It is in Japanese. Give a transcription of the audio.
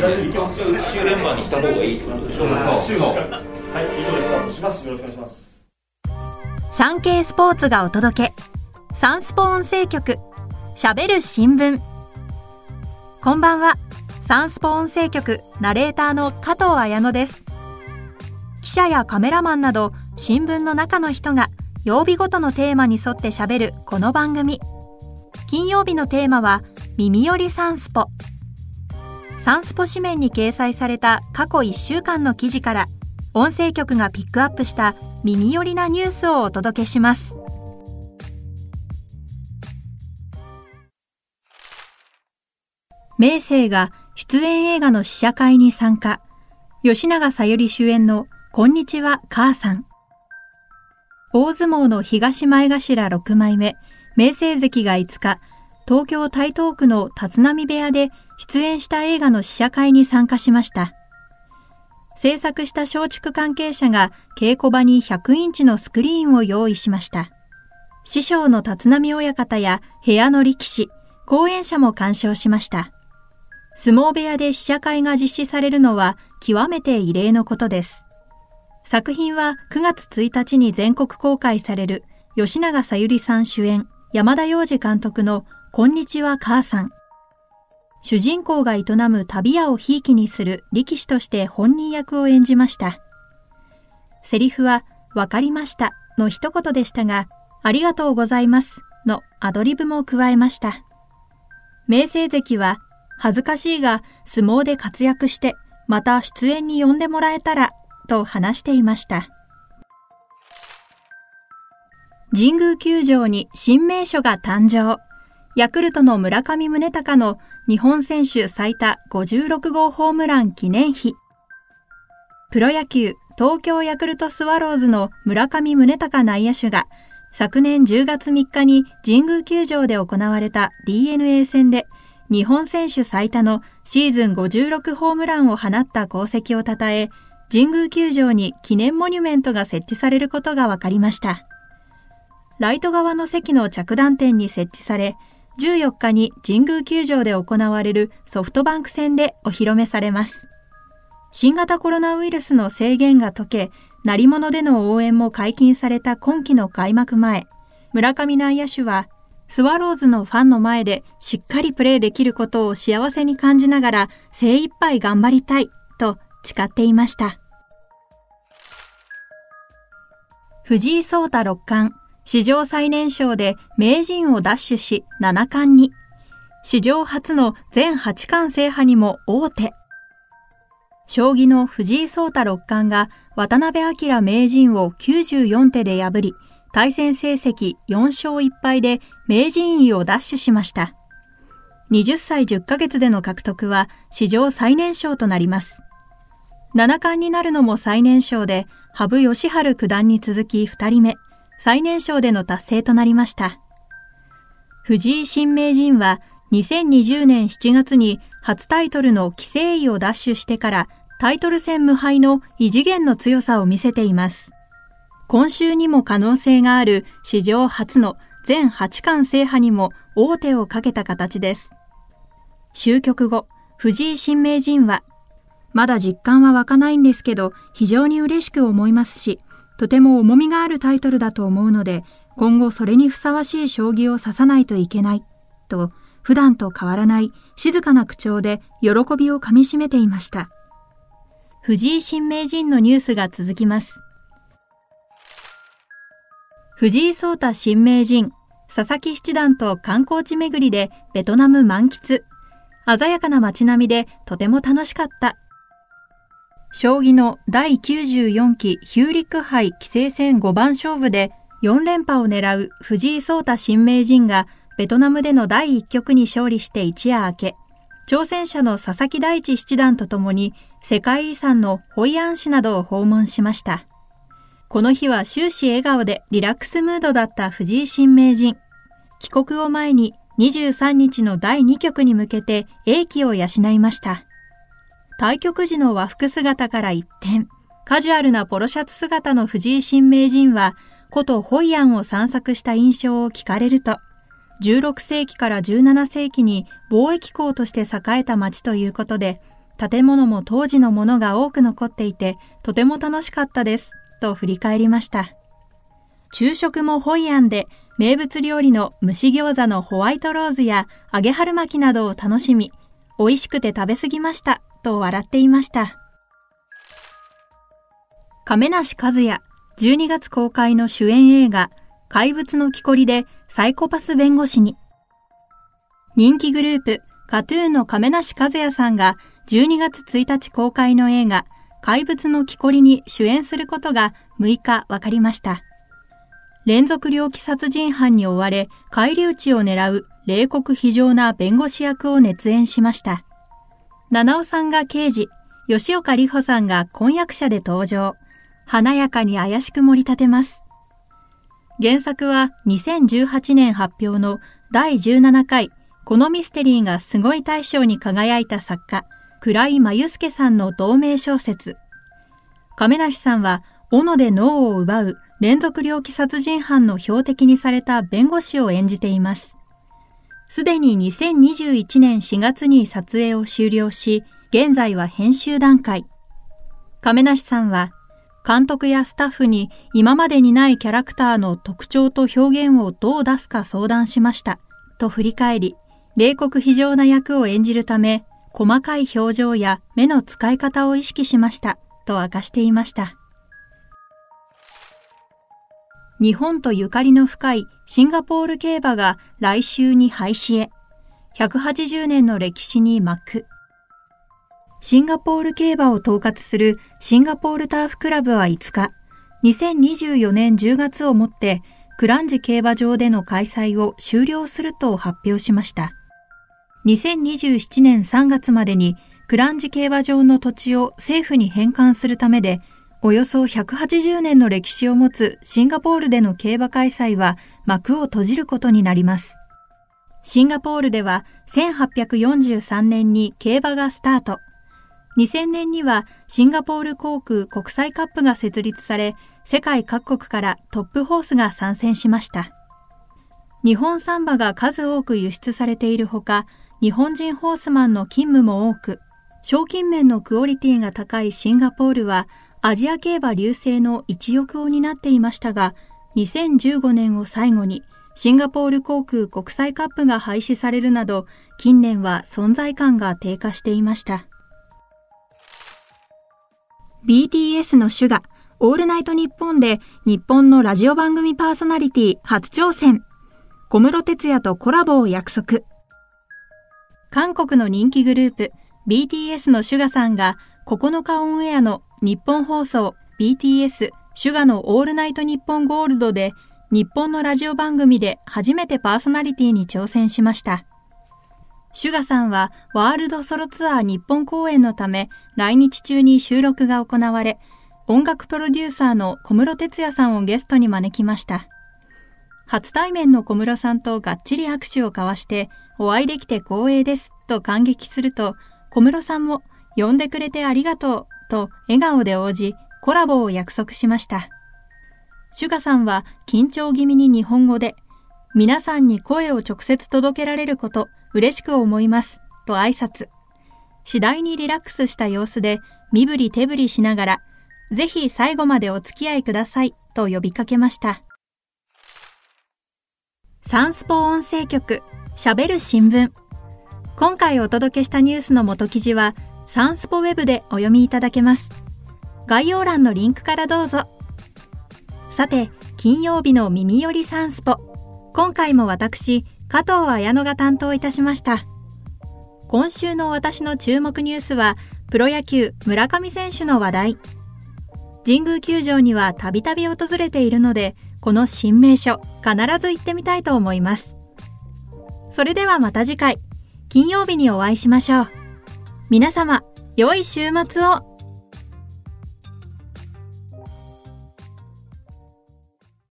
週連番にした方がいいってことでしょ週そうはい以上でスタートしますよろしくお願いします産経スポーツがお届けサンスポ音声局しゃべる新聞。こんばんは。サンスポ音声局ナレーターの加藤彩乃です。記者やカメラマンなど新聞の中の人が曜日ごとのテーマに沿ってしゃべるこの番組。金曜日のテーマは耳よりサンスポ。サンスポ紙面に掲載された過去1週間の記事から音声局がピックアップした耳寄りなニュースをお届けします。明生が出演映画の試写会に参加。吉永小百合主演のこんにちは母さん大相撲の東前頭6枚目。明生関が5日東京台東区の立浪部屋で出演した映画の試写会に参加しました。制作した松竹関係者が稽古場に100インチのスクリーンを用意しました。師匠の立浪親方や部屋の力士、講演者も鑑賞しました。相撲部屋で試写会が実施されるのは極めて異例のことです。作品は9月1日に全国公開される吉永小百合さん主演、山田洋次監督のこんにちは母さん。主人公が営む旅屋をひいきにする力士として本人役を演じました。セリフは、わかりましたの一言でしたが、ありがとうございますのアドリブも加えました。明星関は、恥ずかしいが相撲で活躍して、また出演に呼んでもらえたら、と話していました。神宮球場に新名所が誕生。ヤクルトの村上宗隆の日本選手最多56号ホームラン記念碑。プロ野球東京ヤクルトスワローズの村上宗隆内野手が昨年10月3日に神宮球場で行われた DNA 戦で日本選手最多のシーズン56ホームランを放った功績を称え、神宮球場に記念モニュメントが設置されることが分かりました。ライト側の席の着弾点に設置され、14日に神宮球場で行われるソフトバンク戦でお披露目されます。新型コロナウイルスの制限が解け、鳴り物での応援も解禁された今季の開幕前、村上内野手は、スワローズのファンの前でしっかりプレーできることを幸せに感じながら精一杯頑張りたいと誓っていました。藤井聡太六冠、史上最年少で名人を奪取し七冠に、史上初の全八冠制覇にも大手。将棋の藤井聡太六冠が渡辺明名人を94手で破り、対戦成績4勝1敗で名人位を奪取しました。20歳10ヶ月での獲得は史上最年少となります。七冠になるのも最年少で、羽生善治九段に続き2人目、最年少での達成となりました。藤井新名人は2020年7月に初タイトルの規制位を奪取してからタイトル戦無敗の異次元の強さを見せています。今週にも可能性がある史上初の全8冠制覇にも大手をかけた形です。終局後、藤井新名人は、まだ実感は湧かないんですけど、非常に嬉しく思いますし、とても重みがあるタイトルだと思うので、今後それにふさわしい将棋を指さないといけない、と、普段と変わらない静かな口調で喜びをかみしめていました。藤井新名人のニュースが続きます。藤井聡太新名人、佐々木七段と観光地巡りでベトナム満喫。鮮やかな街並みでとても楽しかった将棋の第94期ヒューリック杯棋聖戦5番勝負で4連覇を狙う藤井聡太新名人がベトナムでの第1局に勝利して一夜明け、挑戦者の佐々木大地七段と共に世界遺産のホイアン市などを訪問しました。この日は終始笑顔でリラックスムードだった藤井新名人。帰国を前に23日の第2局に向けて英気を養いました。対局時の和服姿から一転、カジュアルなポロシャツ姿の藤井新名人は、古都ホイアンを散策した印象を聞かれると、16世紀から17世紀に貿易港として栄えた町ということで、建物も当時のものが多く残っていて、とても楽しかったです、と振り返りました。昼食もホイアンで、名物料理の蒸し餃子のホワイトローズや揚げ春巻きなどを楽しみ、美味しくて食べ過ぎました、と笑っていました。亀梨和也、12月公開の主演映画、怪物の木こりでサイコパス弁護士に。人気グループ、カトゥーンの亀梨和也さんが12月1日公開の映画、怪物の木こりに主演することが6日分かりました。連続猟奇殺人犯に追われ、返り討ちを狙う冷酷非常な弁護士役を熱演しました。七尾さんが刑事、吉岡里帆さんが婚約者で登場。華やかに怪しく盛り立てます。原作は2018年発表の第17回このミステリーがすごい大賞に輝いた作家、倉井真由介さんの同名小説。亀梨さんは、斧で脳を奪う連続猟奇殺人犯の標的にされた弁護士を演じています。すでに2021年4月に撮影を終了し、現在は編集段階。亀梨さんは、監督やスタッフに今までにないキャラクターの特徴と表現をどう出すか相談しました。と振り返り、冷酷非常な役を演じるため、細かい表情や目の使い方を意識しました。と明かしていました。日本とゆかりの深いシンガポール競馬が来週に廃止へ。180年の歴史に幕。シンガポール競馬を統括するシンガポールターフクラブは5日、2024年10月をもってクランジ競馬場での開催を終了すると発表しました。2027年3月までにクランジ競馬場の土地を政府に返還するためで、およそ180年の歴史を持つシンガポールでの競馬開催は幕を閉じることになります。シンガポールでは1843年に競馬がスタート。2000年にはシンガポール航空国際カップが設立され、世界各国からトップホースが参戦しました。日本サンバが数多く輸出されているほか、日本人ホースマンの勤務も多く、賞金面のクオリティが高いシンガポールは、アジア競馬流星の一翼を担っていましたが、2015年を最後に、シンガポール航空国際カップが廃止されるなど、近年は存在感が低下していました。BTS のシュガ、オールナイトニッポンで日本のラジオ番組パーソナリティ初挑戦。小室哲也とコラボを約束。韓国の人気グループ BTS のシュガさんが9日オンエアの日本放送 BTS シュガのオールナイトニッポンゴールドで日本のラジオ番組で初めてパーソナリティに挑戦しました。シュガさんはワールドソロツアー日本公演のため来日中に収録が行われ、音楽プロデューサーの小室哲哉さんをゲストに招きました。初対面の小室さんとがっちり握手を交わして、お会いできて光栄ですと感激すると、小室さんも呼んでくれてありがとうと笑顔で応じ、コラボを約束しました。シュガさんは緊張気味に日本語で、皆さんに声を直接届けられること嬉しく思います、と挨拶。次第にリラックスした様子で身振り手振りしながら、ぜひ最後までお付き合いください、と呼びかけました。サンスポ音声局、喋る新聞。今回お届けしたニュースの元記事は、サンスポウェブでお読みいただけます。概要欄のリンクからどうぞ。さて、金曜日の耳よりサンスポ。今回も私、加藤綾乃が担当いたしました。今週の私の注目ニュースは、プロ野球村上選手の話題。神宮球場にはたびたび訪れているので、この新名所、必ず行ってみたいと思います。それではまた次回、金曜日にお会いしましょう。皆様、良い週末を。